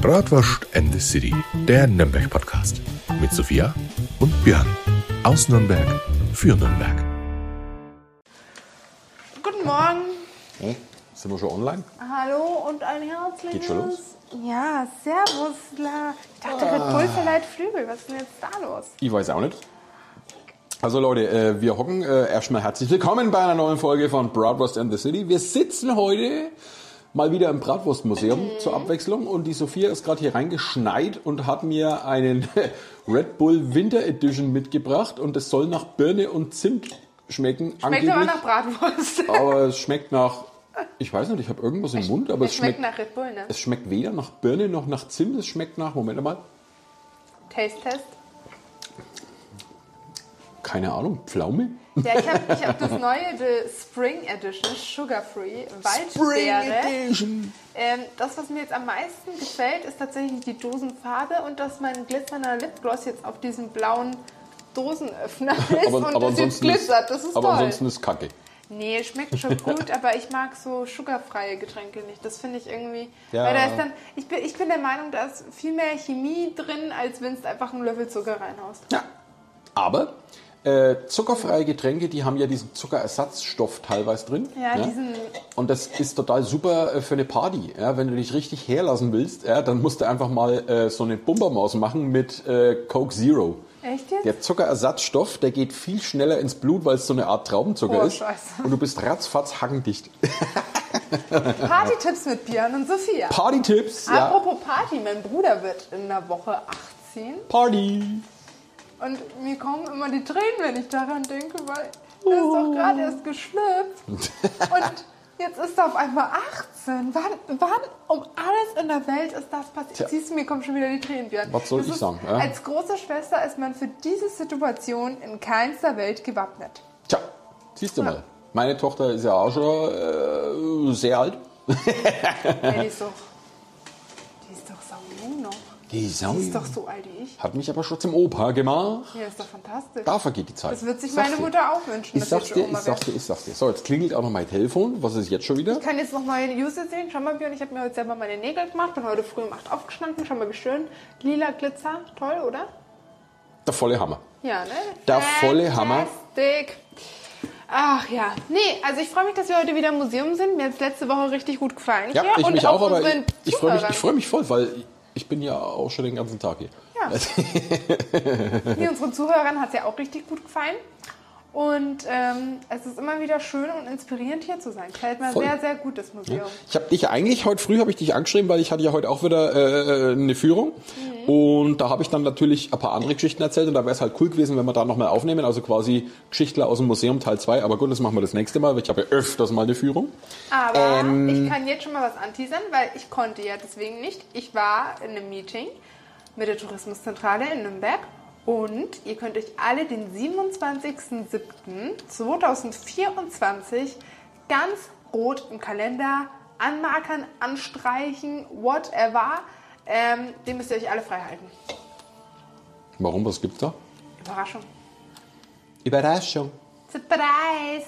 Bratwurst and the City, der Nürnberg-Podcast. Mit Sophia und Björn. Aus Nürnberg für Nürnberg. Guten Morgen. Hey, sind wir schon online? Hallo und ein herzliches. Geht schon los? Ja, servus, la. Ich dachte, Red Bull verleiht Flügel. Was ist denn jetzt da los? Ich weiß auch nicht. Also Leute, äh, wir hocken äh, erstmal herzlich willkommen bei einer neuen Folge von Bratwurst and the City. Wir sitzen heute mal wieder im Bratwurstmuseum zur Abwechslung und die Sophia ist gerade hier reingeschneit und hat mir einen Red Bull Winter Edition mitgebracht und es soll nach Birne und Zimt schmecken. Schmeckt angeblich. aber nach Bratwurst. Aber es schmeckt nach, ich weiß nicht, ich habe irgendwas im Mund, aber es, Es schmeckt schmeckt, nach Red Bull, ne? es schmeckt weder nach Birne noch nach Zimt, es schmeckt nach, Moment mal, Taste Test. Keine Ahnung, Pflaume? Ja, ich habe ich hab das neue The Spring Edition, Sugar Free, Waldbeere. Edition. Ähm, das, was mir jetzt am meisten gefällt, ist tatsächlich die Dosenfarbe und dass mein glitzernder Lipgloss jetzt auf diesem blauen Dosenöffner ist Aber, und aber das jetzt glitzert. Das ist aber toll. ansonsten ist Kacke. Nee, schmeckt schon gut, aber ich mag so sugarfreie Getränke nicht. Das finde ich irgendwie. Ja. Weil da ist dann, ich, bin, ich bin der Meinung, da ist viel mehr Chemie drin, als wenn es einfach einen Löffel Zucker reinhaust. Ja. Aber äh, zuckerfreie Getränke, die haben ja diesen Zuckerersatzstoff teilweise drin. Ja, diesen- Und das ist total super äh, für eine Party. Ja, wenn du dich richtig herlassen willst, ja, dann musst du einfach mal äh, so eine Bumpermaus machen mit äh, Coke Zero. Echt jetzt? Der Zuckerersatzstoff, der geht viel schneller ins Blut, weil es so eine Art Traubenzucker Oh, ist. Scheiße. Und du bist ratzfatz hackendicht. Party-Tipps mit Björn und Sophia. Party-Tipps. Ja. Apropos Party, mein Bruder wird in der Woche 18 Party. Und mir kommen immer die Tränen, wenn ich daran denke, weil er ist doch gerade erst geschlüpft. Und jetzt ist er auf einmal 18. Wann, wann um alles in der Welt ist das passiert? Tja. Siehst du, mir kommen schon wieder die Tränen, Björn. Was soll Das ich ist, sagen, ja? Als große Schwester ist man für diese Situation in keinster Welt gewappnet. Tja, siehst du mal. Meine Tochter ist ja auch schon äh, sehr alt. Ja, die ist doch, die ist doch sau jung noch. Die Sau. Die ist doch so alt wie ich. Hat mich aber schon zum Opa gemacht. Ja, ist doch fantastisch. Da vergeht die Zeit. Das wird sich Sag's meine dir. Mutter auch wünschen, Ich sag's dir, ich sag's dir, ich sag's dir. So, jetzt klingelt auch noch mein Telefon. Was ist jetzt schon wieder? Ich kann jetzt noch neue User sehen. Schau mal, Björn, ich habe mir heute selber meine Nägel gemacht. Bin heute früh um 8 aufgestanden. Schau mal, wie schön. Lila Glitzer. Toll, oder? Der volle Hammer. Ja, ne? Der volle Hammer. Fantastic. Ach ja. Nee, also ich freue mich, dass wir heute wieder im Museum sind. Mir hat es letzte Woche richtig gut gefallen. Ja, ich mich auch, aber ich, ich freue mich, ich freu mich voll, weil ich bin ja auch schon den ganzen Tag hier. Ja. Nee, unseren Zuhörern hat es ja auch richtig gut gefallen. Und ähm, es ist immer wieder schön und inspirierend hier zu sein. Gefällt mir Voll. sehr, sehr gut, das Museum. Ich habe dich eigentlich heute früh habe ich dich angeschrieben, weil ich hatte ja heute auch wieder äh, eine Führung und da habe ich dann natürlich ein paar andere Geschichten erzählt und da wäre es halt cool gewesen, wenn wir da nochmal aufnehmen, also quasi Geschichtler aus dem Museum Teil 2, aber gut, das machen wir das nächste Mal, weil ich habe ja öfters mal eine Führung. Aber Ähm. ich kann jetzt schon mal was anteasern, weil ich konnte ja deswegen nicht. Ich war in einem Meeting mit der Tourismuszentrale in Nürnberg und ihr könnt euch alle den 27.07.2024 ganz rot im Kalender anmarkern, anstreichen, whatever. Ähm, den müsst ihr euch alle frei halten. Warum, was gibt's da? Überraschung. Überraschung. Surprise!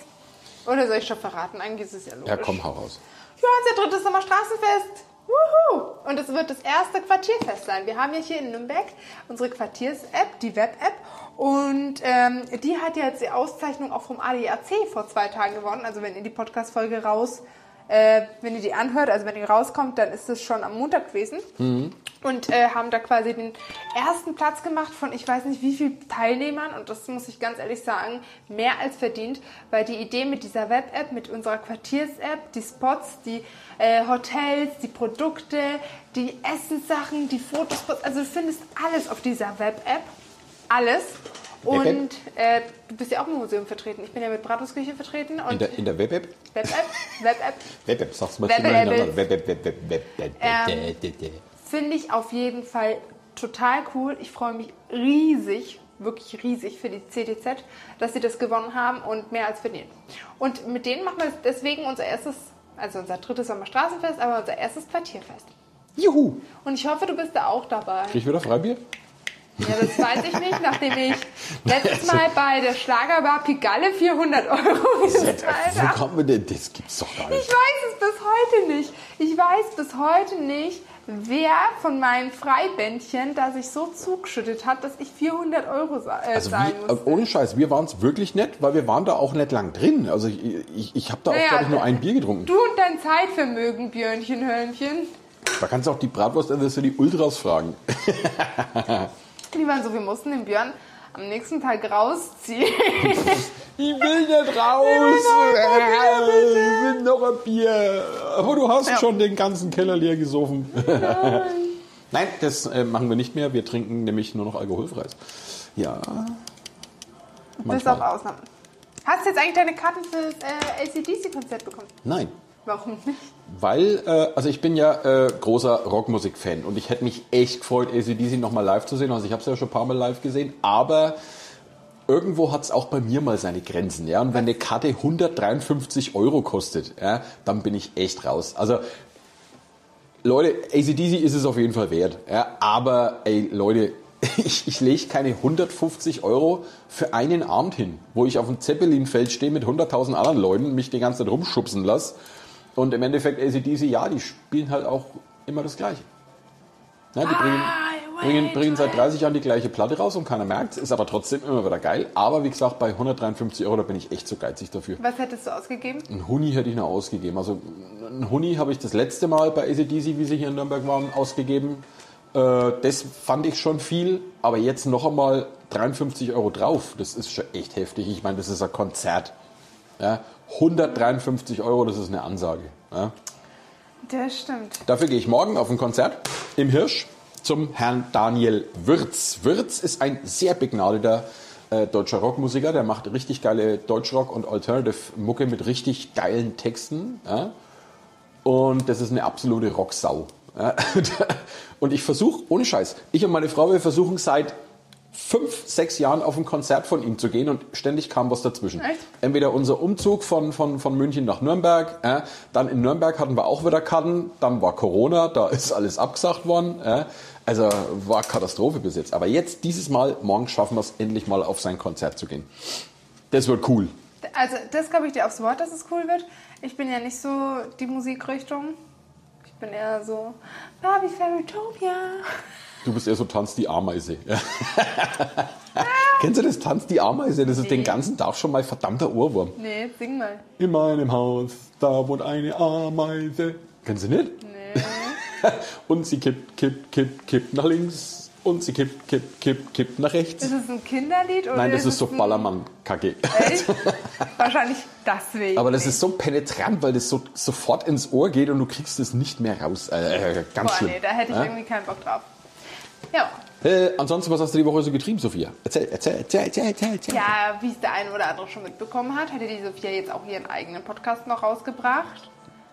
Oder soll ich schon verraten? Eigentlich ist es ja logisch. Ja, komm, hau raus. Ja, unser drittes Sommerstraßenfest. Wuhu! Und es wird das erste Quartierfest sein. Wir haben ja hier in Nürnberg unsere Quartiers-App, die Web-App. Und ähm, die hat jetzt die Auszeichnung auch vom ADAC vor zwei Tagen gewonnen. Also wenn ihr die Podcast-Folge raus, äh, wenn ihr die anhört, also wenn die rauskommt, dann ist es schon am Montag gewesen. Und äh, haben da quasi den ersten Platz gemacht von ich weiß nicht wie vielen Teilnehmern. Und das muss ich ganz ehrlich sagen, mehr als verdient, weil die Idee mit dieser Web-App, mit unserer Quartiers-App, die Spots, die äh, Hotels, die Produkte, die Essenssachen, die Fotospots, also du findest alles auf dieser Web-App. Alles. Und äh, du bist ja auch im Museum vertreten. Ich bin ja mit Bratwurstküche vertreten und In der, in der Web-App? Web-App, Web-App Web-App, sag's mal Web-App. Web-App, Web-App, Web-App, Ähm, finde ich auf jeden Fall total cool. Ich freue mich riesig, wirklich riesig für die CTZ, dass sie das gewonnen haben und mehr als verdient. Und mit denen machen wir deswegen unser erstes, also unser drittes Sommerstraßenfest, aber unser erstes Quartierfest. Juhu! Und ich hoffe, du bist da auch dabei. Krieg ich wieder Freibier? Ja, das weiß ich nicht, nachdem ich letztes Mal bei der Schlagerbar Pigalle 400 Euro gezahlt habe. kommt man denn? Das gibt's doch gar Ich nicht. weiß es bis heute nicht. Ich weiß bis heute nicht, wer von meinen Freibändchen da sich so zugeschüttet hat, dass ich 400 Euro sa- äh, Also zahlen musste. ohne Scheiß, wir waren es wirklich nett, weil wir waren da auch nicht lang drin. Also ich, ich, ich habe da auch, Naja, glaube ich, nur ein Bier getrunken. Du und dein Zeitvermögen, Björnchen, Hörnchen. Da kannst du auch die Bratwurst in the City Ultras fragen. Die waren so, wir mussten den Björn am nächsten Tag rausziehen. Ich will nicht raus. Ich will noch ein Bier. Aber du hast Ja. schon den ganzen Keller leer gesoffen. Nein, das äh, machen wir nicht mehr. Wir trinken nämlich nur noch alkoholfreies. Ja. Bis auf Ausnahmen. Hast du jetzt eigentlich deine Karten fürs äh, ACDC-Konzert bekommen? Nein. Warum nicht? Weil, äh, also ich bin ja äh, großer Rockmusik-Fan und ich hätte mich echt gefreut, ACDC nochmal live zu sehen. Also ich habe es ja schon ein paar Mal live gesehen, aber irgendwo hat es auch bei mir mal seine Grenzen. Ja? Und wenn eine Karte 153 Euro kostet, ja, dann bin ich echt raus. Also Leute, ACDC ist es auf jeden Fall wert. Ja? Aber ey, Leute, ich, ich lege keine 150 Euro für einen Abend hin, wo ich auf dem Zeppelinfeld stehe mit 100.000 anderen Leuten, mich die ganze Zeit rumschubsen lasse. Und im Endeffekt ACDC, ja, die spielen halt auch immer das Gleiche. Ja, die bringen, bringen, bringen seit 30 Jahren die gleiche Platte raus und keiner merkt ist aber trotzdem immer wieder geil. Aber wie gesagt, bei 153 Euro, da bin ich echt zu geizig dafür. Was hättest du ausgegeben? Ein Huni hätte ich noch ausgegeben. Also ein Huni habe ich das letzte Mal bei ACDC, wie sie hier in Nürnberg waren, ausgegeben. Äh, das fand ich schon viel, aber jetzt noch einmal 53 Euro drauf. Das ist schon echt heftig. Ich meine, das ist ein Konzert. Ja, 153 Euro, das ist eine Ansage. Ja. Das stimmt. Dafür gehe ich morgen auf ein Konzert im Hirsch zum Herrn Daniel Wirz. Wirz ist ein sehr begnadeter äh, deutscher Rockmusiker, der macht richtig geile Deutschrock- und Alternative-Mucke mit richtig geilen Texten. Ja? Und das ist eine absolute Rocksau. Ja? Und ich versuche, ohne Scheiß, ich und meine Frau, wir versuchen seit fünf, sechs Jahren auf ein Konzert von ihm zu gehen und ständig kam was dazwischen. Echt? Entweder unser Umzug von, von, von München nach Nürnberg, äh, dann in Nürnberg hatten wir auch wieder Karten, dann war Corona, da ist alles abgesagt worden. Äh, also war Katastrophe bis jetzt. Aber jetzt, dieses Mal, morgen schaffen wir es endlich mal auf sein Konzert zu gehen. Das wird cool. Also, das glaube ich dir aufs Wort, dass es cool wird. Ich bin ja nicht so die Musikrichtung. Ich bin eher so Barbie Fairytopia. Du bist eher so Tanz die Ameise. Kennst du das Tanz die Ameise? Das ist den ganzen Tag schon mal verdammter Ohrwurm. Nee, sing mal. In meinem Haus, da wohnt eine Ameise. Kennst du nicht? Nee. Und sie kippt, kippt, kippt, kippt nach links. Und sie kippt, kippt, kippt, kippt nach rechts. Ist es ein Kinderlied? Oder Nein, das ist es so Ballermann-Kacke. Wahrscheinlich deswegen. Aber das ist so penetrant, weil das so sofort ins Ohr geht und du kriegst es nicht mehr raus. Äh, ganz Boah, schlimm. nee, da hätte ich Ja? irgendwie keinen Bock drauf. Ja. Äh, ansonsten, was hast du die Woche so getrieben, Sophia? Erzähl, erzähl, erzähl, erzähl, erzähl. erzähl. Ja, wie es der eine oder andere schon mitbekommen hat, hatte die Sophia jetzt auch ihren eigenen Podcast noch rausgebracht.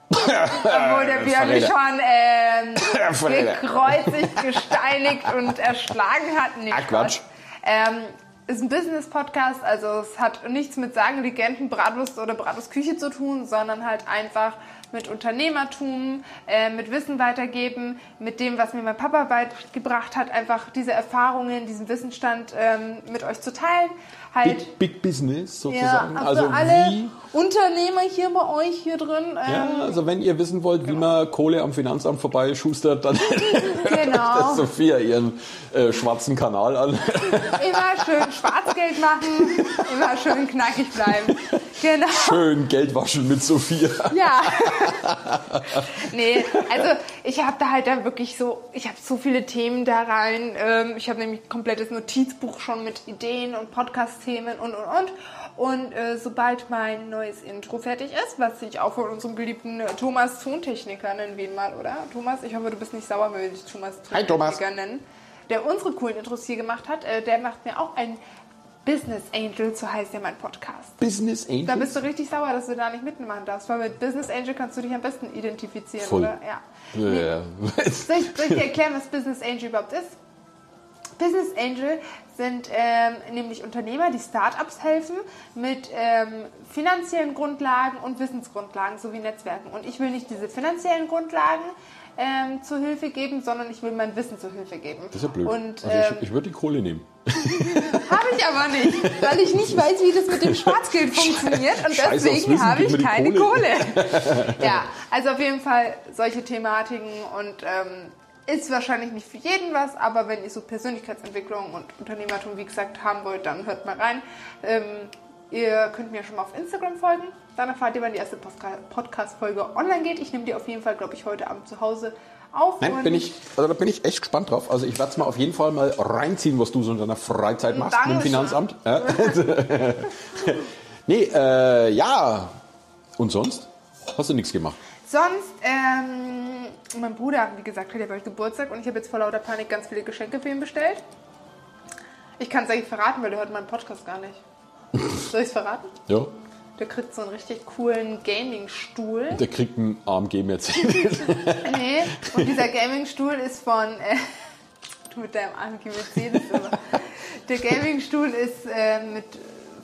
Obwohl der Björn mich schon ähm, gekreuzigt, gesteinigt und erschlagen hat. Nee, Ah, Quatsch. Ähm, ist ein Business-Podcast, also es hat nichts mit Sagen, Legenden, Bratwurst oder Bratwurstküche zu tun, sondern halt einfach mit Unternehmertum, äh, mit Wissen weitergeben, mit dem, was mir mein Papa beigebracht hat, einfach diese Erfahrungen, diesen Wissensstand ähm, mit euch zu teilen. Halt, Big, Big Business ja, sozusagen. also, also alle wie Unternehmer hier bei euch hier drin. Ja, Ähm, also wenn ihr wissen wollt, wie man Kohle am Finanzamt vorbei schustert, dann Genau. das Sophia ihren äh, schwarzen Kanal an. Immer schön Schwarzgeld machen, immer schön knackig bleiben. Genau. Schön Geld waschen mit Sophia. Ja. nee, also ich habe da halt dann wirklich so, ich habe so viele Themen da rein. Ähm, ich habe nämlich ein komplettes Notizbuch schon mit Ideen und Podcast-Themen und und und. Und äh, sobald mein neues Intro fertig ist, was ich auch von unserem geliebten äh, Thomas Tontechniker nennen wir ihn mal, oder? Thomas, ich hoffe, du bist nicht sauer, wenn wir dich Thomas Hi, Thomas. Tontechniker nennen. Der unsere coolen Intros hier gemacht hat, äh, der macht mir auch ein Business Angel, so heißt ja mein Podcast. Business Angel. Da bist du richtig sauer, dass du da nicht mitmachen darfst, weil mit Business Angel kannst du dich am besten identifizieren, Voll. oder? Ja. Ja. Soll ich, soll ich dir erklären, was Business Angel überhaupt ist? Business Angel sind ähm, nämlich Unternehmer, die Startups helfen mit ähm, finanziellen Grundlagen und Wissensgrundlagen sowie Netzwerken. Und ich will nicht diese finanziellen Grundlagen ähm, zur Hilfe geben, sondern ich will mein Wissen zur Hilfe geben. Das ist ja blöd. Und also ähm, ich, ich würde die Kohle nehmen. habe ich aber nicht, weil ich nicht weiß, wie das mit dem Schwarzgeld funktioniert und Scheiß deswegen habe ich keine Kohle. Kohle. ja, also auf jeden Fall solche Thematiken und ähm, Ist wahrscheinlich nicht für jeden was, aber wenn ihr so Persönlichkeitsentwicklung und Unternehmertum, wie gesagt, haben wollt, dann hört mal rein. Ähm, ihr könnt mir schon mal auf Instagram folgen. Dann erfahrt ihr, wann die erste Podcast-Folge online geht. Ich nehme die auf jeden Fall, glaube ich, heute Abend zu Hause auf. Nein, bin ich, also da bin ich echt gespannt drauf. Also ich werde es mal auf jeden Fall mal reinziehen, was du so in deiner Freizeit machst mit dem Dankeschön. Finanzamt. Ja. nee, äh, ja. Und sonst? Hast du nichts gemacht? Sonst, ähm, mein Bruder, wie gesagt, hat ja bald Geburtstag und ich habe jetzt vor lauter Panik ganz viele Geschenke für ihn bestellt. Ich kann es eigentlich verraten, weil der hört meinen Podcast gar nicht. Soll ich es verraten? Ja. Der kriegt so einen richtig coolen Gaming-Stuhl. Der kriegt einen AMG Mercedes. Nee, und dieser Gaming-Stuhl ist von. Äh, du mit deinem AMG Mercedes. Der Gaming-Stuhl ist äh, mit,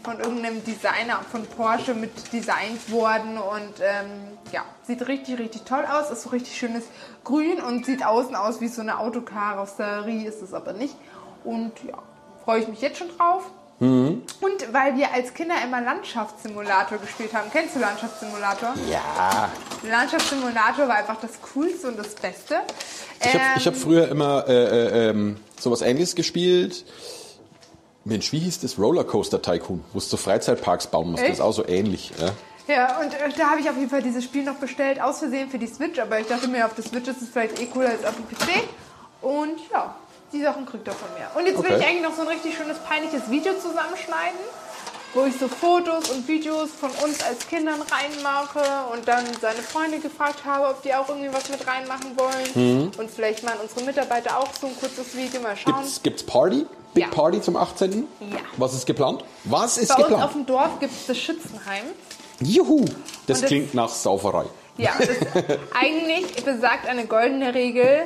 von irgendeinem Designer von Porsche mit designt worden und ähm, ja, sieht richtig, richtig toll aus. Ist so richtig schönes Grün und sieht außen aus wie so eine Autokarosserie, ist es aber nicht. Und ja, freue ich mich jetzt schon drauf. Und weil wir als Kinder immer Landschaftssimulator gespielt haben. Kennst du Landschaftssimulator? ja. Landschaftssimulator war einfach das Coolste und das Beste. Ich habe Ähm, hab früher immer äh, äh, ähm, sowas ähnliches gespielt. Mensch, wie hieß das? Rollercoaster Tycoon, wo du so Freizeitparks bauen musst. Das ist auch so ähnlich. Ja? Ja, und äh, da habe ich auf jeden Fall dieses Spiel noch bestellt, aus Versehen für die Switch, aber ich dachte mir, auf der Switch ist es vielleicht eh cooler als auf dem PC. Und ja, die Sachen kriegt er von mir. Und jetzt will Okay. ich eigentlich noch so ein richtig schönes, peinliches Video zusammenschneiden, wo ich so Fotos und Videos von uns als Kindern reinmache und dann seine Freunde gefragt habe, ob die auch irgendwie was mit reinmachen wollen. Und vielleicht mal unsere Mitarbeiter auch so ein kurzes Video mal schauen. Gibt's, gibt's Party? Big Ja. Party zum 18. Ja. Was ist geplant? Was ist Bei uns auf geplant? dem Dorf gibt es das Schützenheim. Juhu! Das das- klingt nach Sauferei. Ja, eigentlich besagt eine goldene Regel,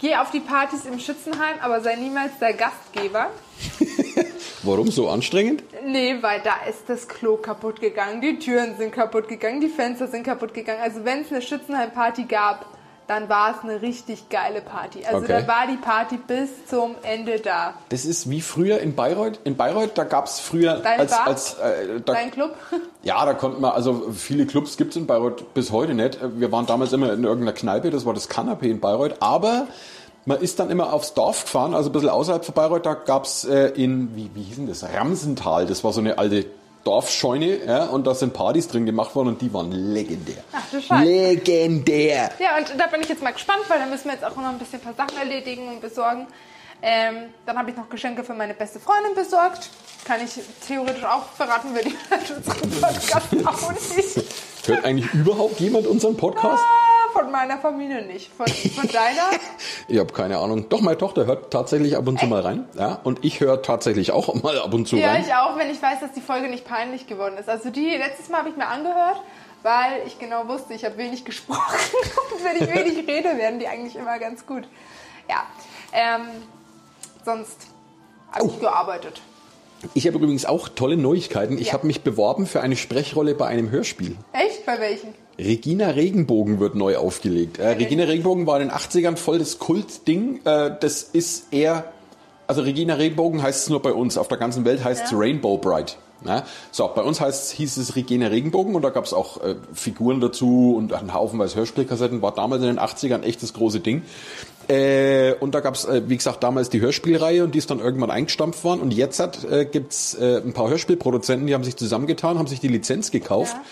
geh auf die Partys im Schützenheim, aber sei niemals der Gastgeber. Warum so anstrengend? Nee, weil da ist das Klo kaputt gegangen, die Türen sind kaputt gegangen, die Fenster sind kaputt gegangen. Also wenn es eine Schützenheim-Party gab, dann war es eine richtig geile Party. Also Okay. da war die Party bis zum Ende da. Das ist wie früher in Bayreuth. In Bayreuth, da gab es früher Deine als, Bar? als äh, da, Dein Club? Ja, da konnte man, also viele Clubs gibt es in Bayreuth bis heute nicht. Wir waren damals immer in irgendeiner Kneipe, das war das Kanapé in Bayreuth, aber man ist dann immer aufs Dorf gefahren, also ein bisschen außerhalb von Bayreuth, da gab es äh, in, wie, wie hieß denn das, Ramsental, das war so eine alte Dorfscheune, ja, und da sind Partys drin gemacht worden und die waren legendär. Ach du Scheiße. Legendär! Ja, und da bin ich jetzt mal gespannt, weil da müssen wir jetzt auch noch ein bisschen ein paar Sachen erledigen und besorgen. Ähm, dann habe ich noch Geschenke für meine beste Freundin besorgt. Kann ich theoretisch auch verraten, weil die hört unseren Podcast auch nicht. Hört eigentlich überhaupt jemand unseren Podcast? Ah, Von meiner Familie nicht. Von, von deiner? Ich habe keine Ahnung. Doch, meine Tochter hört tatsächlich ab und zu mal rein. Ja, und ich höre tatsächlich auch mal ab und zu ja, rein. ich auch, wenn ich weiß, dass die Folge nicht peinlich geworden ist. Also die letztes Mal habe ich mir angehört, weil ich genau wusste, ich habe wenig gesprochen. und wenn ich wenig rede, werden die eigentlich immer ganz gut. Ja, ähm, sonst habe ich gearbeitet. Ich habe übrigens auch tolle Neuigkeiten. Ich Ja. habe mich beworben für eine Sprechrolle bei einem Hörspiel. Echt? Bei welchen? Regina Regenbogen wird neu aufgelegt. Äh, Regina Regenbogen war in den 80ern voll das Kultding. Äh, das ist eher, also Regina Regenbogen heißt es nur bei uns. Auf der ganzen Welt heißt es Ja. Rainbow Bright. Ja, so, bei uns heißt, hieß es Regina Regenbogen und da gab es auch äh, Figuren dazu und einen Haufenweise Hörspielkassetten. War damals in den 80ern echt das große Ding. Äh, und da gab es, äh, wie gesagt, damals die Hörspielreihe und die ist dann irgendwann eingestampft worden. Und jetzt hat, äh, gibt's äh, ein paar Hörspielproduzenten, die haben sich zusammengetan, haben sich die Lizenz gekauft. Ja.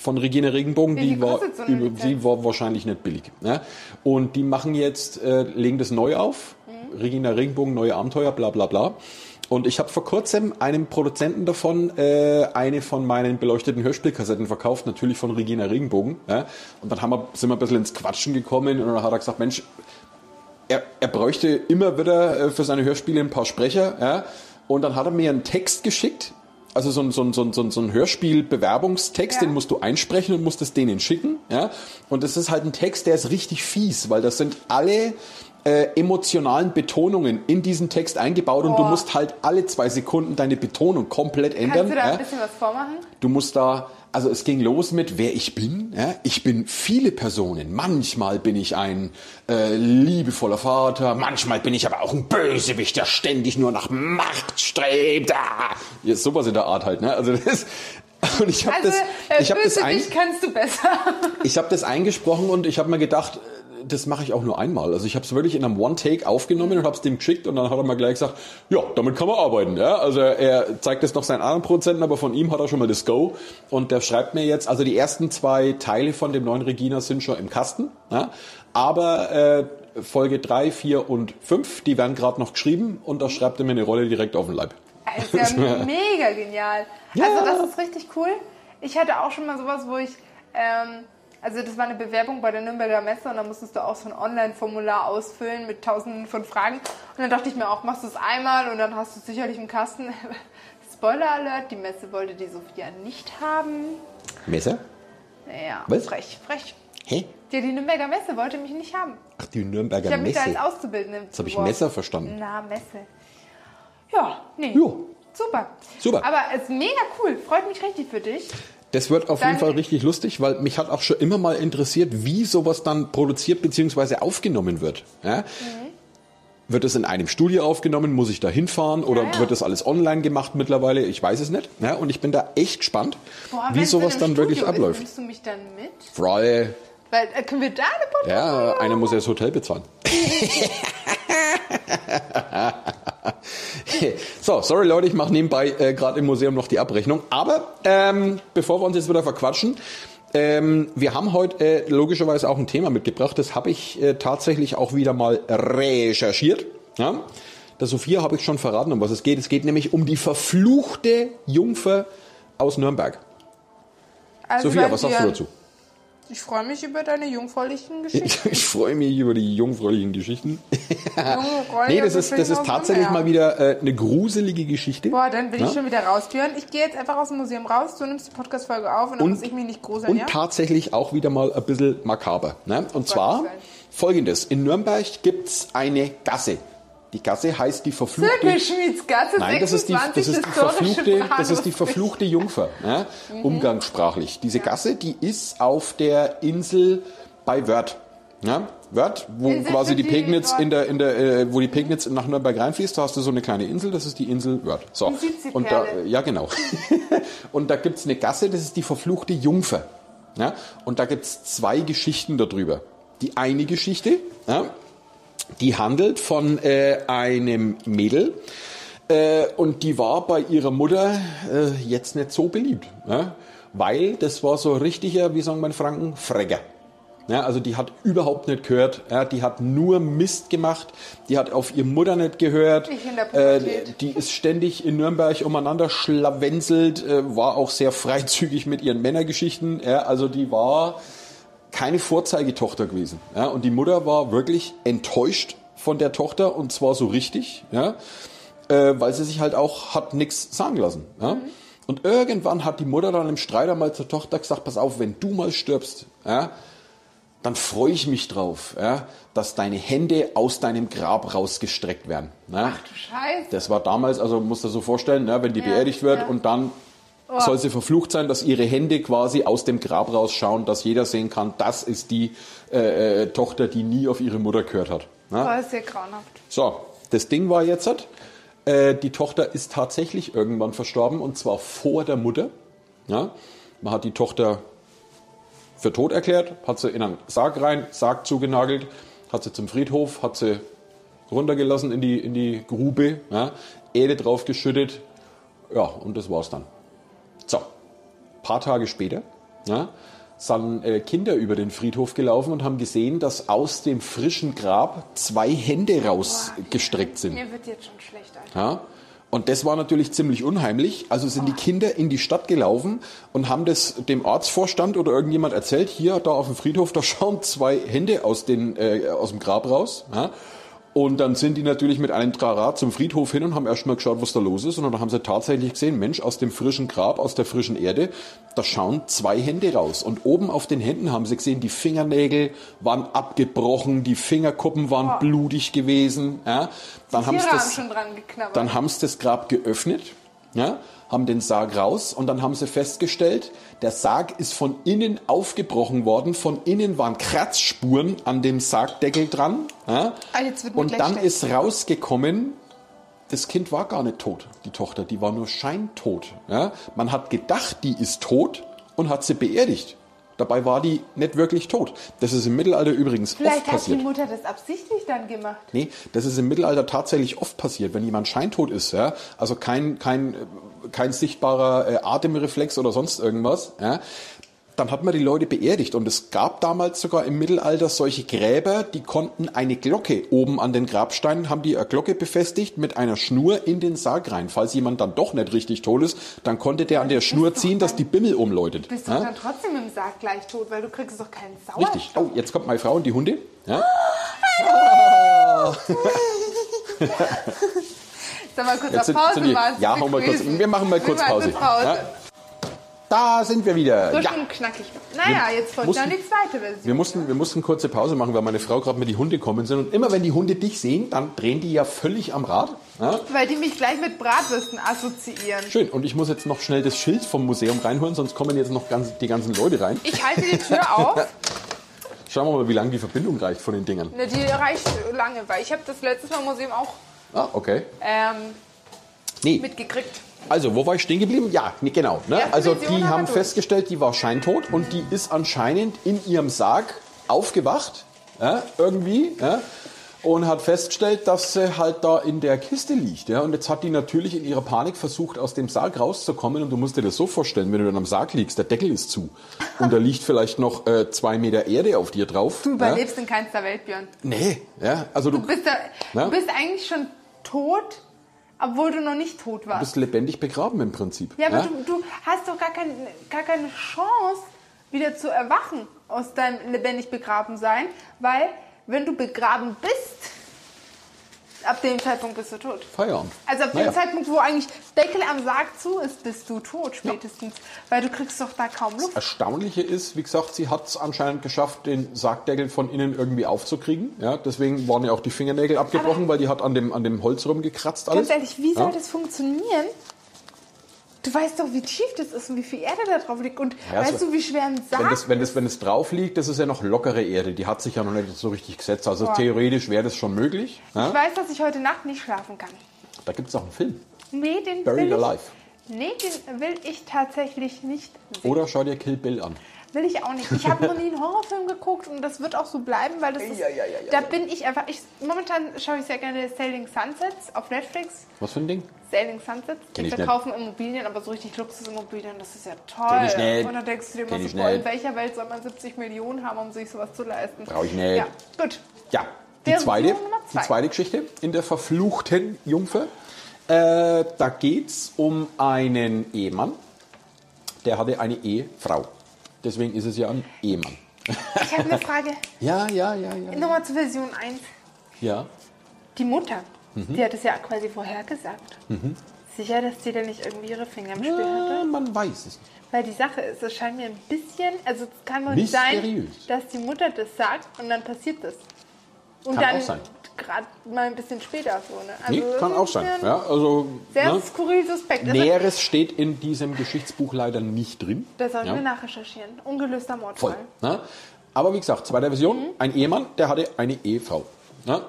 Von Regina Regenbogen, Wie die war, so über, die war wahrscheinlich nicht billig. Ne? Und die machen jetzt, äh, legen das neu auf. Mhm. Regina Regenbogen, neue Abenteuer, bla bla bla. Und ich habe vor kurzem einem Produzenten davon äh, eine von meinen beleuchteten Hörspielkassetten verkauft, natürlich von Regina Regenbogen. Ja? Und dann haben wir, sind wir ein bisschen ins Quatschen gekommen und dann hat er gesagt, Mensch, er, er bräuchte immer wieder äh, für seine Hörspiele ein paar Sprecher. Ja? Und dann hat er mir einen Text geschickt, also so ein, so ein, so ein, so ein, Hörspiel-Bewerbungstext, Ja. den musst du einsprechen und musst es denen schicken. Ja? Und das ist halt ein Text, der ist richtig fies, weil das sind alle äh, emotionalen Betonungen in diesen Text eingebaut und du musst halt alle zwei Sekunden deine Betonung komplett ändern. Kannst du da ja? ein bisschen was vormachen? Du musst da, also es ging los mit, wer ich bin. Ja? Ich bin viele Personen. Manchmal bin ich ein äh, liebevoller Vater, manchmal bin ich aber auch ein Bösewicht, der ständig nur nach Macht strebt. Ah! Ja, sowas in der Art halt. Ne? Also das, und ich habe Also, das, äh, ich habe das, ein, kannst du besser. ich hab das eingesprochen und ich habe mir gedacht, das mache ich auch nur einmal. Also ich habe es wirklich in einem One-Take aufgenommen und habe es dem geschickt und dann hat er mal gleich gesagt, ja, damit kann man arbeiten. Ja? Also er zeigt es noch seinen anderen Produzenten, aber von ihm hat er schon mal das Go. Und der schreibt mir jetzt, also die ersten zwei Teile von dem neuen Regina sind schon im Kasten. Ja? Aber äh, Folge 3, 4 und 5, die werden gerade noch geschrieben und da schreibt er mir eine Rolle direkt auf den Leib. Das ist ja mega genial. Ja. Also das ist richtig cool. Ich hatte auch schon mal sowas, wo ich, ähm, also das war eine Bewerbung bei der Nürnberger Messe und da musstest du auch so ein Online-Formular ausfüllen mit tausenden von Fragen. Und dann dachte ich mir auch, machst du es einmal und dann hast du es sicherlich im Kasten. Spoiler Alert, die Messe wollte die Sophia nicht haben. Messer? Ja, Was? frech, frech. Hä? Ja, die Nürnberger Messe wollte mich nicht haben. Ach, die Nürnberger Ich habe mich da Messe. als Auszubildende Jetzt habe ich. Messer verstanden. Na, Messe. Ja, nee. Jo. Super. Super. Aber es ist mega cool. Freut mich richtig für dich. Das wird auf Dann- jeden Fall richtig lustig, weil mich hat auch schon immer mal interessiert, wie sowas dann produziert bzw. aufgenommen wird. Ja? Mhm. Wird es in einem Studio aufgenommen? Muss ich da hinfahren? Oder Ja, ja. wird das alles online gemacht mittlerweile? Ich weiß es nicht. Ja? Und ich bin da echt gespannt, Boah, wie sowas dann einem wirklich Studio abläuft. Ist, nimmst du mich dann mit? Freunde, Weil, äh, können wir da eine Podcast ja, einer muss ja das Hotel bezahlen. so, sorry Leute, ich mache nebenbei äh, gerade im Museum noch die Abrechnung. Aber ähm, bevor wir uns jetzt wieder verquatschen, ähm, wir haben heute äh, logischerweise auch ein Thema mitgebracht. Das habe ich äh, tatsächlich auch wieder mal recherchiert. Ja? Der Sophia habe ich schon verraten, um was es geht. Es geht nämlich um die verfluchte Jungfer aus Nürnberg. Also Sophia, was sagst du dazu? Ich freue mich über deine jungfräulichen Geschichten. Ich freue mich über die jungfräulichen Geschichten. Nee, das ist, das ist tatsächlich mal wieder äh, eine gruselige Geschichte. Boah, dann will Ja? ich schon wieder raus, Björn. Ich gehe jetzt einfach aus dem Museum raus, du nimmst die Podcast-Folge auf und dann Und- muss ich mich nicht gruseln, Und ja? tatsächlich auch wieder mal ein bisschen makaber. Ne? Und zwar folgendes. In Nürnberg gibt's eine Gasse. Die Gasse heißt die verfluchte... Zirkelschmiedsgasse Nein, das ist die, das 26 ist die verfluchte, das ist die verfluchte Jungfer, ne? umgangssprachlich. Diese Gasse, die ist auf der Insel bei Wörth. Ja? Wörth, wo Insel quasi die Pegnitz in der, in der, äh, wo die Pegnitz nach Nürnberg reinfließt, da hast du so eine kleine Insel, das ist die Insel Wörth. So. Die. Und da, äh, ja, genau. und da gibt's eine Gasse, das ist die verfluchte Jungfer. Ja? Und da gibt's zwei Geschichten darüber. Die eine Geschichte, ja, die handelt von äh, einem Mädel äh, und die war bei ihrer Mutter äh, jetzt nicht so beliebt, ja? weil das war so richtiger, wie sagen wir in Franken, Fregger. Ja, also die hat überhaupt nicht gehört, ja, die hat nur Mist gemacht, die hat auf ihre Mutter nicht gehört, äh, die ist ständig in Nürnberg umeinander schlawenzelt, äh, war auch sehr freizügig mit ihren Männergeschichten, ja, also die war keine Vorzeigetochter gewesen. Ja, und die Mutter war wirklich enttäuscht von der Tochter und zwar so richtig, ja, äh, weil sie sich halt auch hat nichts sagen lassen. Ja. Und irgendwann hat die Mutter dann im Streit einmal zur Tochter gesagt, pass auf, wenn du mal stirbst, ja, dann freue ich mich drauf, ja, dass deine Hände aus deinem Grab rausgestreckt werden. Ja. Du Scheiße. Das war damals, also musst du dir so vorstellen, ne, wenn die Ja, beerdigt wird ja. Und dann soll sie verflucht sein, dass ihre Hände quasi aus dem Grab rausschauen, dass jeder sehen kann, das ist die äh, äh, Tochter, die nie auf ihre Mutter gehört hat. Ne? Boah, ist ja grauenhaft. So, das Ding war jetzt, äh, die Tochter ist tatsächlich irgendwann verstorben und zwar vor der Mutter. Ja? Man hat die Tochter für tot erklärt, hat sie in einen Sarg rein, Sarg zugenagelt, hat sie zum Friedhof, hat sie runtergelassen in die, in die Grube, ja? Erde draufgeschüttet, ja, und das war's dann. Paar Tage später ja, sind äh, Kinder über den Friedhof gelaufen und haben gesehen, dass aus dem frischen Grab zwei Hände rausgestreckt sind. Mir wird jetzt schon schlecht, Alter. Ja? Und das war natürlich ziemlich unheimlich. Also sind die Kinder in die Stadt gelaufen und haben das dem Ortsvorstand oder irgendjemand erzählt, hier, da auf dem Friedhof, da schauen zwei Hände aus, den, äh, aus dem Grab raus. Ja? Und dann sind die natürlich mit einem Trara zum Friedhof hin und haben erstmal geschaut, was da los ist. Und dann haben sie tatsächlich gesehen, Mensch, aus dem frischen Grab, aus der frischen Erde, da schauen zwei Hände raus. Und oben auf den Händen haben sie gesehen, die Fingernägel waren abgebrochen, die Fingerkuppen waren blutig gewesen. Ja? Dann haben sie das, haben sie das Grab geöffnet, ja, haben den Sarg raus und dann haben sie festgestellt, der Sarg ist von innen aufgebrochen worden. Von innen waren Kratzspuren an dem Sargdeckel dran. Ja, Ah, und dann schlecht. ist rausgekommen, das Kind war gar nicht tot, die Tochter, die war nur scheintot. Ja. Man hat gedacht, die ist tot und hat sie beerdigt. Dabei war die nicht wirklich tot. Das ist im Mittelalter übrigens Vielleicht oft hat passiert. die Mutter das absichtlich dann gemacht. Nee, das ist im Mittelalter tatsächlich oft passiert, wenn jemand scheintot ist, ja, also kein, kein, kein sichtbarer äh, Atemreflex oder sonst irgendwas, ja, dann hat man die Leute beerdigt und es gab damals sogar im Mittelalter solche Gräber, die konnten eine Glocke oben an den Grabsteinen, haben die eine Glocke befestigt mit einer Schnur in den Sarg rein. Falls jemand dann doch nicht richtig tot ist, dann konnte der an der Schnur ziehen, dass die Bimmel umläutet. Bist du ja? dann trotzdem im Sarg gleich tot, weil du kriegst doch keinen Sauerstoff. Richtig. Oh, jetzt kommt meine Frau und die Hunde. Ja? Sag mal kurz Jetzt auf sind, Pause sind die, machen. ja, wir kurz. Wir machen mal kurz Pause. Pause. Ja? Da sind wir wieder. Frisch Ja. und knackig. Naja, jetzt folgt mussten- dann die zweite Version. Wir mussten, wir mussten kurze Pause machen, weil meine Frau gerade mit die Hunde kommen sind. Und immer wenn die Hunde dich sehen, dann drehen die ja völlig am Rad. Ja? Weil die mich gleich mit Bratwürsten assoziieren. Schön. Und ich muss jetzt noch schnell das Schild vom Museum reinholen, sonst kommen jetzt noch ganz, die ganzen Leute rein. Ich halte die Tür auf. Schauen wir mal, wie lange die Verbindung reicht von den Dingern. Ne, die reicht lange, weil ich habe das letztes Mal im Museum auch Ah, okay. ähm, Nee, mitgekriegt. Also wo war ich stehen geblieben? Ja, genau. Ne? Also die haben festgestellt, die war scheintot und die ist anscheinend in ihrem Sarg aufgewacht, ja, irgendwie, ja, und hat festgestellt, dass sie halt da in der Kiste liegt. Ja? Und jetzt hat die natürlich in ihrer Panik versucht, aus dem Sarg rauszukommen. Und du musst dir das so vorstellen, wenn du dann am Sarg liegst, der Deckel ist zu. Und da liegt vielleicht noch äh, zwei Meter Erde auf dir drauf. Du überlebst in keinster Welt, Björn. Nee, ja, also du, Du bist, da, du bist eigentlich schon tot, obwohl du noch nicht tot warst. bist lebendig begraben im Prinzip. Ja, aber Du, du hast doch gar, kein, gar keine Chance, wieder zu erwachen aus deinem lebendig begraben sein, weil wenn du begraben bist, ab dem Zeitpunkt bist du tot. Feierabend. Also ab dem Naja. Zeitpunkt, wo eigentlich Deckel am Sarg zu ist, bist du tot spätestens, weil du kriegst doch da kaum Luft. Erstaunliche ist, wie gesagt, sie hat es anscheinend geschafft, den Sargdeckel von innen irgendwie aufzukriegen. Ja, deswegen waren ja auch die Fingernägel abgebrochen, weil die hat an dem, an dem Holz rumgekratzt alles. Ganz ehrlich, wie soll ja? das funktionieren? Du weißt doch, wie tief das ist und wie viel Erde da drauf liegt. Und Ja, weißt so- du, wie schwer ein Sarg Wenn das, wenn, das, wenn es drauf liegt, das ist ja noch lockere Erde. Die hat sich ja noch nicht so richtig gesetzt. Also Boah. theoretisch wäre das schon möglich. Ich Ja? weiß, dass ich heute Nacht nicht schlafen kann. Da gibt es auch einen Film. Nee, den Buried will ich, Alive. Nee, den will ich tatsächlich nicht sehen. Oder schau dir Kill Bill an. Will ich auch nicht. Ich habe noch nie einen Horrorfilm geguckt und das wird auch so bleiben, weil das ist, Ja, ja, da bin ich einfach, ich, momentan schaue ich sehr gerne Sailing Sunsets auf Netflix. Was für ein Ding? Sailing Sunsets, Kenn die verkaufen Immobilien, aber so richtig Luxusimmobilien, das ist ja toll. Nicht. Und dann denkst du dir ich so, boah, in nicht. welcher Welt soll man 70 Millionen haben, um sich sowas zu leisten? Brauch ich nicht. Ja, gut. Ja, die zweite, zwei. die zweite Geschichte in der verfluchten Jungfer. Äh, da geht es um einen Ehemann, der hatte eine Ehefrau. Deswegen ist es ja ein Ehemann. Ich habe eine Frage. Ja, ja, ja, ja. Nochmal zu Version 1. Ja, Die Mutter, Mhm. die hat es ja quasi vorhergesagt. Sicher, dass die da nicht irgendwie ihre Finger im Spiel hatte? ja man weiß es nicht. Weil die Sache ist, es scheint mir ein bisschen, also es kann wohl nicht sein, dass die Mutter das sagt und dann passiert das. Und Kann dann auch sein. gerade mal ein bisschen später so. Ne? Nee, das kann auch ein sein. Ja, also, Sehr ne? skurril suspekt. Also, Näheres steht in diesem Geschichtsbuch leider nicht drin. das sollten ja. wir nachrecherchieren. Ungelöster Mordfall. Voll. Ne? Aber wie gesagt, zweite Version, Mhm. ein Ehemann, der hatte eine Ehefrau. Ne?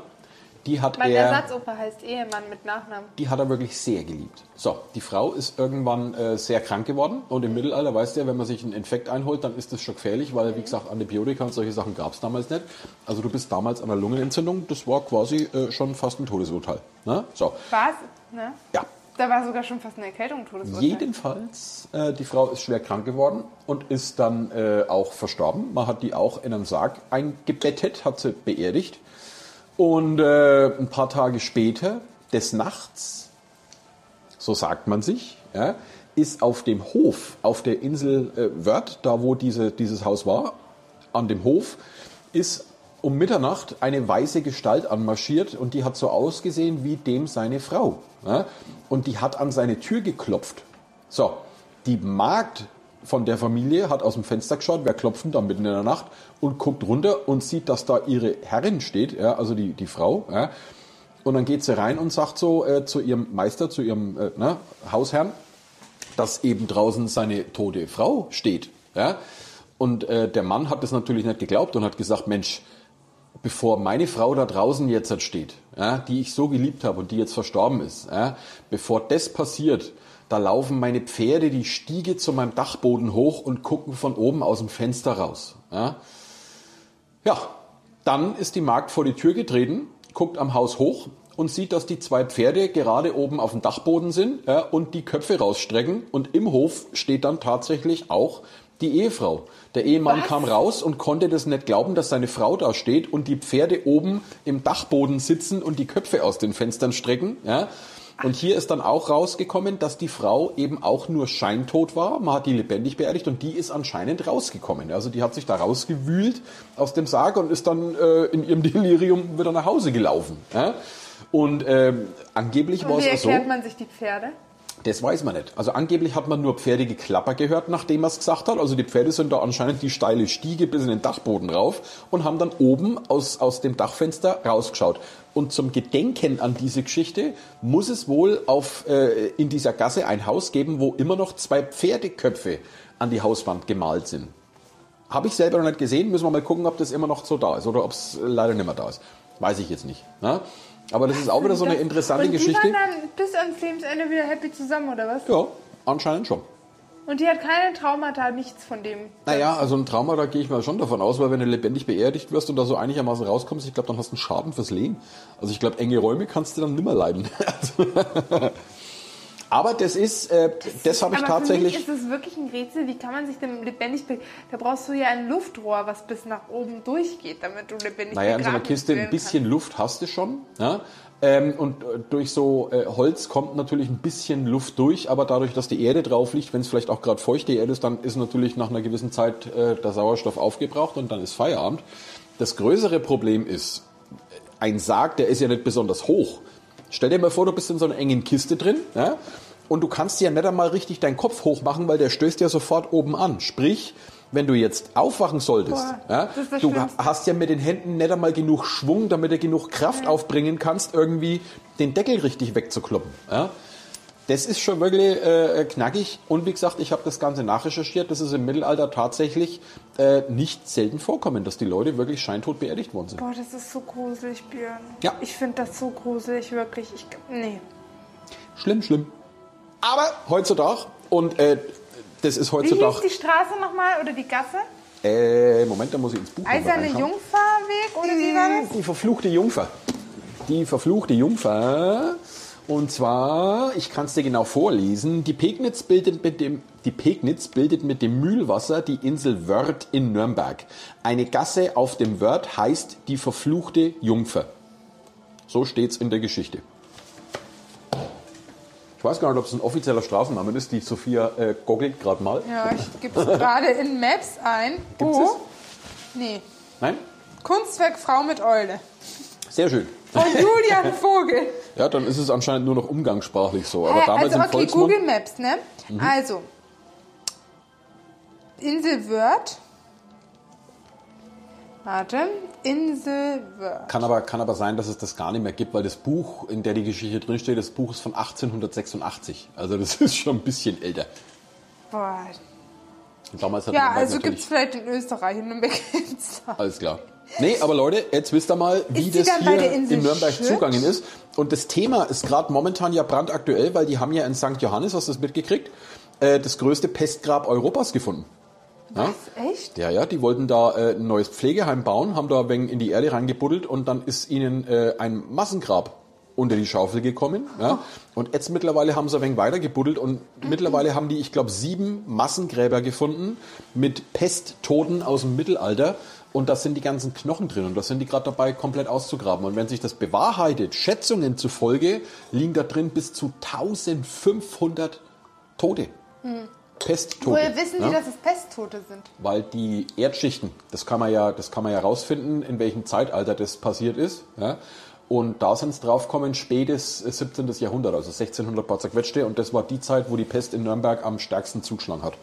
Die hat Mein er... Ersatzoper heißt Ehemann mit Nachnamen. die hat er wirklich sehr geliebt. So, die Frau ist irgendwann äh, sehr krank geworden und im Mittelalter, weißt du ja, wenn man sich einen Infekt einholt, dann ist das schon gefährlich, weil, wie gesagt, Antibiotika und solche Sachen gab es damals nicht. Also du bist damals an einer Lungenentzündung, das war quasi äh, schon fast ein Todesurteil. Ne? So, Was? Ne? ja. Da war sogar schon fast eine Erkältung Todesurteil. Jedenfalls, äh, die Frau ist schwer krank geworden und ist dann äh, auch verstorben. Man hat die auch in einen Sarg eingebettet, hat sie beerdigt. Und äh, ein paar Tage später, des Nachts, so sagt man sich, ja, ist auf dem Hof, auf der Insel äh, Wörth, da wo diese, dieses Haus war, an dem Hof, ist um Mitternacht eine weiße Gestalt anmarschiert und die hat so ausgesehen wie dem seine Frau. Ja? Und die hat an seine Tür geklopft. So, die Magd von der Familie hat aus dem Fenster geschaut, wer klopft denn da mitten in der Nacht und guckt runter und sieht, dass da ihre Herrin steht, ja, also die, die Frau. Ja. Und dann geht sie rein und sagt so äh, zu ihrem Meister, zu ihrem äh, ne, Hausherrn, dass eben draußen seine tote Frau steht. Ja? Und äh, der Mann hat das natürlich nicht geglaubt und hat gesagt, Mensch, bevor meine Frau da draußen jetzt steht, ja, die ich so geliebt habe und die jetzt verstorben ist, ja, bevor das passiert, da laufen meine Pferde die Stiege zu meinem Dachboden hoch und gucken von oben aus dem Fenster raus. Ja, ja dann ist die Magd vor die Tür getreten, guckt am Haus hoch und sieht, dass die zwei Pferde gerade oben auf dem Dachboden sind ja, und die Köpfe rausstrecken. Und im Hof steht dann tatsächlich auch die Ehefrau. Der Ehemann Was? kam raus und konnte das nicht glauben, dass seine Frau da steht und die Pferde oben im Dachboden sitzen und die Köpfe aus den Fenstern strecken. Ja. Und hier ist dann auch rausgekommen, dass die Frau eben auch nur scheintot war. Man hat die lebendig beerdigt und die ist anscheinend rausgekommen. Also die hat sich da rausgewühlt aus dem Sarg und ist dann äh, in ihrem Delirium wieder nach Hause gelaufen. Ja? Und ähm, angeblich war wie es so. erklärt man sich die Pferde? Das weiß man nicht. Also angeblich hat man nur Pferdegeklapper gehört, nachdem er es gesagt hat. Also die Pferde sind da anscheinend die steile Stiege bis in den Dachboden rauf und haben dann oben aus, aus dem Dachfenster rausgeschaut. Und zum Gedenken an diese Geschichte muss es wohl auf, äh, in dieser Gasse ein Haus geben, wo immer noch zwei Pferdeköpfe an die Hauswand gemalt sind. Habe ich selber noch nicht gesehen. Müssen wir mal gucken, ob das immer noch so da ist oder ob es leider nicht mehr da ist. Weiß ich jetzt nicht. Ne? Aber das ist auch wieder so eine interessante und Geschichte. Die waren dann bis ans Lebensende wieder happy zusammen, oder was? Ja, anscheinend schon. Und die hat keine Traumata, nichts von dem. Naja, also ein Trauma, da gehe ich mal schon davon aus, weil wenn du lebendig beerdigt wirst und da so einigermaßen rauskommst, ich glaube, dann hast du einen Schaden fürs Leben. Also ich glaube, enge Räume kannst du dann nimmer leiden. Also Aber das ist, äh, das habe ich Aber tatsächlich. Für mich ist es wirklich ein Rätsel. Wie kann man sich denn lebendig be Da brauchst du ja ein Luftrohr, was bis nach oben durchgeht, damit du lebendig Naja, in so einer Kiste ein bisschen Luft hast du schon. Ja? Ähm, und äh, durch so äh, Holz kommt natürlich ein bisschen Luft durch, aber dadurch, dass die Erde drauf liegt, wenn es vielleicht auch gerade feuchte Erde ist, dann ist natürlich nach einer gewissen Zeit äh, der Sauerstoff aufgebraucht und dann ist Feierabend. Das größere Problem ist, ein Sarg, der ist ja nicht besonders hoch. Stell dir mal vor, du bist in so einer engen Kiste drin ja? und du kannst ja nicht einmal richtig deinen Kopf hochmachen, weil der stößt ja sofort oben an. Sprich, wenn du jetzt aufwachen solltest, Boah, ja, du Schlimmste. hast ja mit den Händen nicht einmal genug Schwung, damit du genug Kraft aufbringen kannst, irgendwie den Deckel richtig wegzukloppen. Ja? Das ist schon wirklich äh, knackig. Und wie gesagt, ich habe das Ganze nachrecherchiert. Das ist im Mittelalter tatsächlich äh, nicht selten vorkommen, dass die Leute wirklich scheintot beerdigt worden sind. Boah, das ist so gruselig, Björn. Ja. Ich finde das so gruselig, wirklich. Ich, nee. Schlimm, schlimm. Aber heutzutage, und äh, das ist Wie hieß heutzutage. die Straße nochmal oder die Gasse? Äh, Moment, da muss ich ins Buch Eiserne. Jungferweg oder wie war das? Die verfluchte Jungfer. Die verfluchte Jungfer. Und zwar, ich kann es dir genau vorlesen, die Pegnitz, bildet mit dem, die Pegnitz bildet mit dem Mühlwasser die Insel Wörth in Nürnberg. Eine Gasse auf dem Wörth heißt die verfluchte Jungfer. So steht's in der Geschichte. Ich weiß gar nicht, ob es ein offizieller Straßenname ist. Die Sophia äh, googelt gerade mal. Ja, ich gebe es gerade in Maps ein. Gibt's oh. es? Nee. Nein? Kunstwerk Frau mit Eule. Sehr schön. Von Julian Vogel. Ja, dann ist es anscheinend nur noch umgangssprachlich so. Aber Hä, damals also im okay, Volksmund. Google Maps, ne? Also, Insel Wörth. Warte, Insel Wörth. Kann aber, kann aber sein, dass es das gar nicht mehr gibt, weil das Buch, in der die Geschichte drinsteht, das Buch ist von 1886. Also das ist schon ein bisschen älter. Boah. Und damals hat Ja, also gibt es vielleicht in Österreich in Nürnberg. Alles klar. Nee, aber Leute, jetzt wisst ihr mal, wie das hier in Nürnberg Schütt? zugangen ist. Und das Thema ist gerade momentan ja brandaktuell, weil die haben ja in St. Johannes, hast du das mitgekriegt, äh, das größte Pestgrab Europas gefunden. Ja? Echt? Ja, ja, die wollten da äh, ein neues Pflegeheim bauen, haben da ein wenig in die Erde reingebuddelt und dann ist ihnen äh, ein Massengrab unter die Schaufel gekommen. Ja? Und jetzt mittlerweile haben sie ein wenig weiter gebuddelt und mittlerweile haben die, ich glaube, sieben Massengräber gefunden mit Pesttoten aus dem Mittelalter. Und da sind die ganzen Knochen drin und da sind die gerade dabei, komplett auszugraben. Und wenn sich das bewahrheitet, Schätzungen zufolge, liegen da drin bis zu 1500 Tote. Pesttote. Woher wissen ja? Sie, dass es Pesttote sind? weil die Erdschichten, das kann man ja, das kann man ja rausfinden, in welchem Zeitalter das passiert ist. Ja? Und da sind es draufgekommen, spätes 17. Jahrhundert, also 1600 paar zerquetschte. Und das war die Zeit, wo die Pest in Nürnberg am stärksten zugeschlagen hat.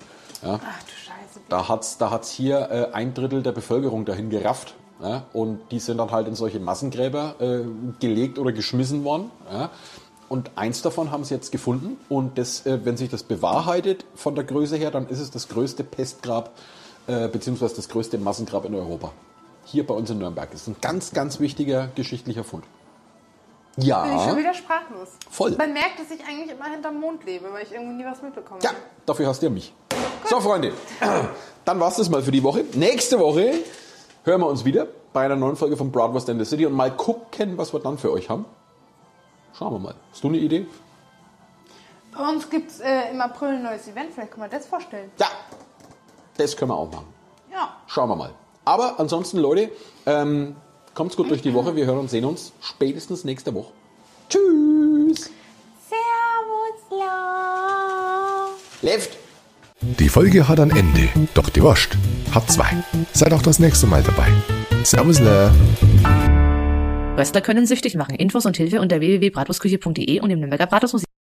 Ja? Ach du Scheiße. Da hat's, da hat's hier äh, ein Drittel der Bevölkerung dahin gerafft. Ja? Und die sind dann halt in solche Massengräber äh, gelegt oder geschmissen worden. Ja? Und eins davon haben sie jetzt gefunden. Und das, äh, wenn sich das bewahrheitet von der Größe her, dann ist es das größte Pestgrab, äh, beziehungsweise das größte Massengrab in Europa. Hier bei uns in Nürnberg. Das ist ein ganz, ganz wichtiger geschichtlicher Fund. Ja. Bin ich schon wieder sprachlos. Voll. Man merkt, dass ich eigentlich immer hinterm Mond lebe, weil ich irgendwie nie was mitbekomme. Ja, dafür hast du ja mich. So, Freunde, dann war's das mal für die Woche. Nächste Woche hören wir uns wieder bei einer neuen Folge von Broadwast in the City und mal gucken, was wir dann für euch haben. Schauen wir mal. Hast du eine Idee? Bei uns gibt es äh, im April ein neues Event, vielleicht können wir das vorstellen. Ja, das können wir auch machen. Ja. Schauen wir mal. Aber ansonsten, Leute, ähm, kommt's gut durch die Woche. Wir hören und sehen uns spätestens nächste Woche. Tschüss. Servus, la. Left. Die Folge hat ein Ende, doch die Wurst hat zwei. Seid auch das nächste Mal dabei. Servus, le. Röster können süchtig machen. Infos und Hilfe unter www.bratwurstküche.de und im Nürnberger Bratwurstmuseum.